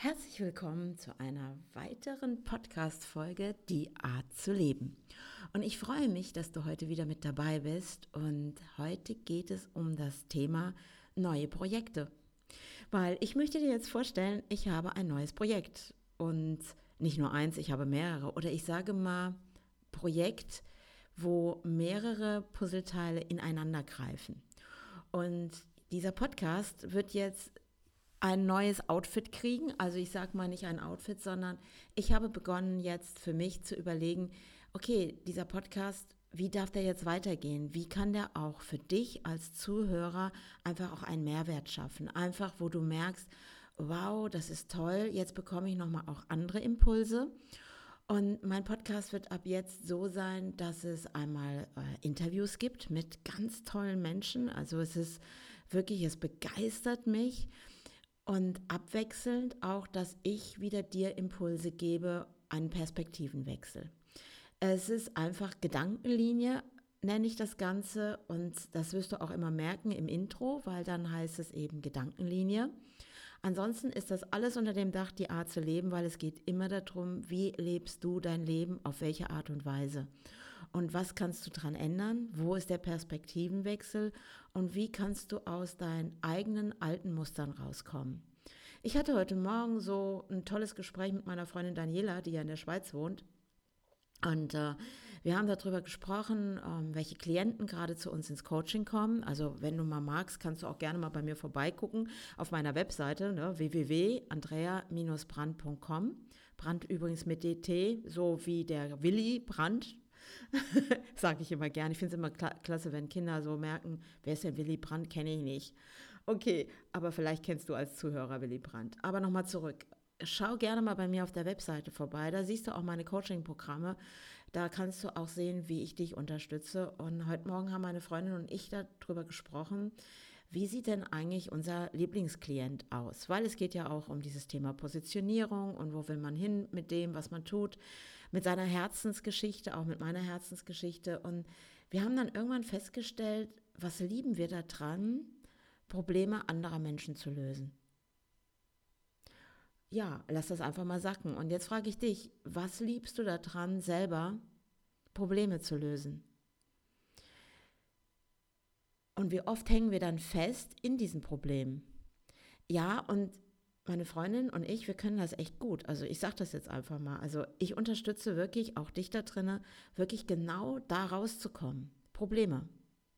Herzlich willkommen zu einer weiteren Podcast-Folge Die Art zu leben. Und ich freue mich, dass du heute wieder mit dabei bist. Und heute geht es um das Thema neue Projekte. Weil ich möchte dir jetzt vorstellen, ich habe ein neues Projekt. Und nicht nur eins, ich habe mehrere. Oder ich sage mal Projekt, wo mehrere Puzzleteile ineinander greifen. Und dieser Podcast wird jetzt ein neues Outfit kriegen. Also ich sage mal nicht ein Outfit, sondern ich habe begonnen jetzt für mich zu überlegen, okay, dieser Podcast, wie darf der jetzt weitergehen? Wie kann der auch für dich als Zuhörer einfach auch einen Mehrwert schaffen? Einfach, wo du merkst, wow, das ist toll, jetzt bekomme ich nochmal auch andere Impulse. Und mein Podcast wird ab jetzt so sein, dass es einmal äh, Interviews gibt mit ganz tollen Menschen. Also es ist wirklich, es begeistert mich. Und abwechselnd auch, dass ich wieder dir Impulse gebe, einen Perspektivenwechsel. Es ist einfach Gedankenlinie, nenne ich das Ganze. Und das wirst du auch immer merken im Intro, weil dann heißt es eben Gedankenlinie. Ansonsten ist das alles unter dem Dach die Art zu leben, weil es geht immer darum, wie lebst du dein Leben, auf welche Art und Weise. Und was kannst du daran ändern? Wo ist der Perspektivenwechsel? Und wie kannst du aus deinen eigenen alten Mustern rauskommen? Ich hatte heute Morgen so ein tolles Gespräch mit meiner Freundin Daniela, die ja in der Schweiz wohnt. Und äh, wir haben darüber gesprochen, ähm, welche Klienten gerade zu uns ins Coaching kommen. Also wenn du mal magst, kannst du auch gerne mal bei mir vorbeigucken auf meiner Webseite ne, www.andrea-brand.com. Brand übrigens mit DT, so wie der Willi Brand, Sage ich immer gern. Ich finde es immer klasse, wenn Kinder so merken, wer ist denn Willy Brandt, kenne ich nicht. Okay, aber vielleicht kennst du als Zuhörer Willy Brandt. Aber nochmal zurück. Schau gerne mal bei mir auf der Webseite vorbei. Da siehst du auch meine Coaching-Programme. Da kannst du auch sehen, wie ich dich unterstütze. Und heute Morgen haben meine Freundin und ich darüber gesprochen, wie sieht denn eigentlich unser Lieblingsklient aus? Weil es geht ja auch um dieses Thema Positionierung und wo will man hin mit dem, was man tut, mit seiner Herzensgeschichte, auch mit meiner Herzensgeschichte. Und wir haben dann irgendwann festgestellt, was lieben wir daran, Probleme anderer Menschen zu lösen. Ja, lass das einfach mal sacken. Und jetzt frage ich dich, was liebst du daran, selber Probleme zu lösen? Und wie oft hängen wir dann fest in diesen Problemen? Ja, und meine Freundin und ich, wir können das echt gut. Also ich sage das jetzt einfach mal. Also ich unterstütze wirklich auch dich da drinnen, wirklich genau da rauszukommen. Probleme.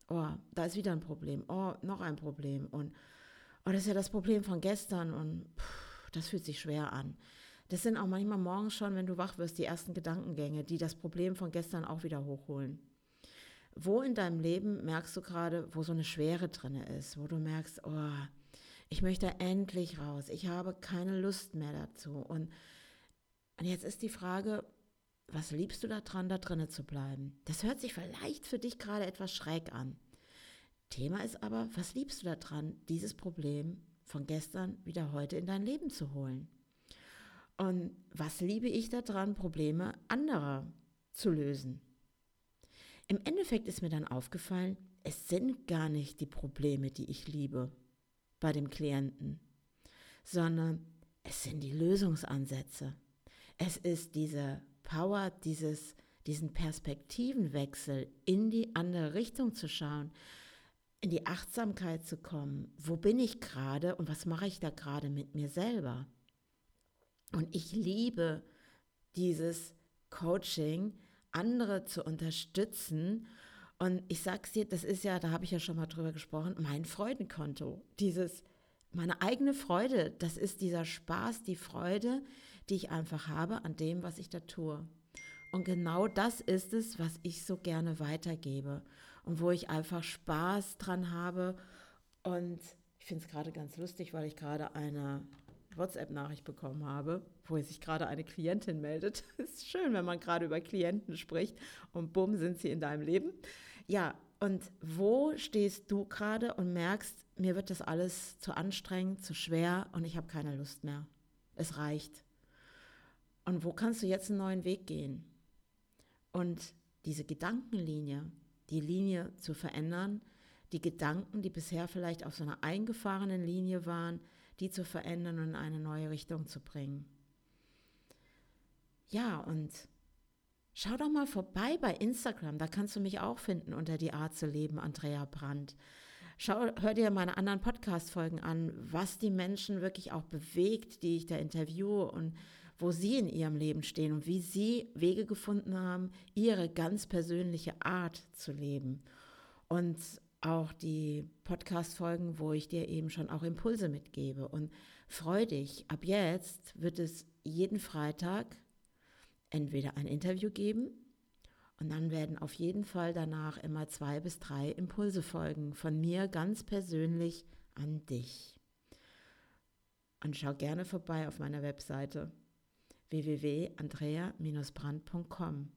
Oh, da ist wieder ein Problem. Oh, noch ein Problem. Und oh, das ist ja das Problem von gestern und pff, das fühlt sich schwer an. Das sind auch manchmal morgens schon, wenn du wach wirst, die ersten Gedankengänge, die das Problem von gestern auch wieder hochholen. Wo in deinem Leben merkst du gerade, wo so eine Schwere drin ist, wo du merkst, oh, ich möchte endlich raus, ich habe keine Lust mehr dazu. Und, und jetzt ist die Frage, was liebst du daran, da drinnen zu bleiben? Das hört sich vielleicht für dich gerade etwas schräg an. Thema ist aber, was liebst du daran, dieses Problem von gestern wieder heute in dein Leben zu holen? Und was liebe ich daran, Probleme anderer zu lösen? Im Endeffekt ist mir dann aufgefallen, es sind gar nicht die Probleme, die ich liebe bei dem Klienten, sondern es sind die Lösungsansätze. Es ist diese Power, dieses, diesen Perspektivenwechsel in die andere Richtung zu schauen, in die Achtsamkeit zu kommen. Wo bin ich gerade und was mache ich da gerade mit mir selber? Und ich liebe dieses Coaching, andere zu unterstützen. Und ich sag's dir, das ist ja, da habe ich ja schon mal drüber gesprochen, mein Freudenkonto. Dieses, meine eigene Freude, das ist dieser Spaß, die Freude, die ich einfach habe an dem, was ich da tue. Und genau das ist es, was ich so gerne weitergebe und wo ich einfach Spaß dran habe. Und ich finde es gerade ganz lustig, weil ich gerade eine WhatsApp-Nachricht bekommen habe, wo sich gerade eine Klientin meldet. Ist schön, wenn man gerade über Klienten spricht und bumm, sind sie in deinem Leben. Ja, und wo stehst du gerade und merkst, mir wird das alles zu anstrengend, zu schwer und ich habe keine Lust mehr. Es reicht. Und wo kannst du jetzt einen neuen Weg gehen? Und diese Gedankenlinie, die Linie zu verändern, die Gedanken, die bisher vielleicht auf so einer eingefahrenen Linie waren, die zu verändern und in eine neue Richtung zu bringen. Ja, und schau doch mal vorbei bei Instagram, da kannst du mich auch finden unter die Art zu leben, Andrea Brandt. Schau, hör dir meine anderen Podcast-Folgen an, was die Menschen wirklich auch bewegt, die ich da interviewe und wo sie in ihrem Leben stehen und wie sie Wege gefunden haben, ihre ganz persönliche Art zu leben. Und auch die Podcast-Folgen, wo ich dir eben schon auch Impulse mitgebe. Und freu dich, ab jetzt wird es jeden Freitag entweder ein Interview geben und dann werden auf jeden Fall danach immer zwei bis drei Impulse folgen von mir ganz persönlich an dich. Und schau gerne vorbei auf meiner Webseite www.andrea-brand.com.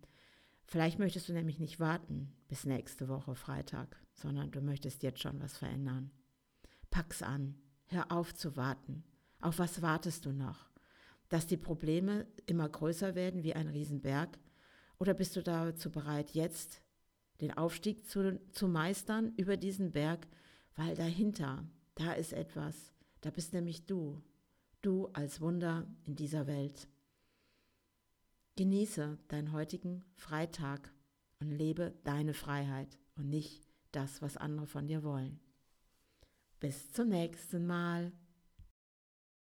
Vielleicht möchtest du nämlich nicht warten bis nächste Woche Freitag, sondern du möchtest jetzt schon was verändern. Pack's an, hör auf zu warten. Auf was wartest du noch? Dass die Probleme immer größer werden wie ein Riesenberg oder bist du dazu bereit, jetzt den Aufstieg zu, zu meistern über diesen Berg, weil dahinter, da ist etwas, da bist nämlich du, du als Wunder in dieser Welt. Genieße deinen heutigen Freitag und lebe deine Freiheit und nicht das, was andere von dir wollen. Bis zum nächsten Mal.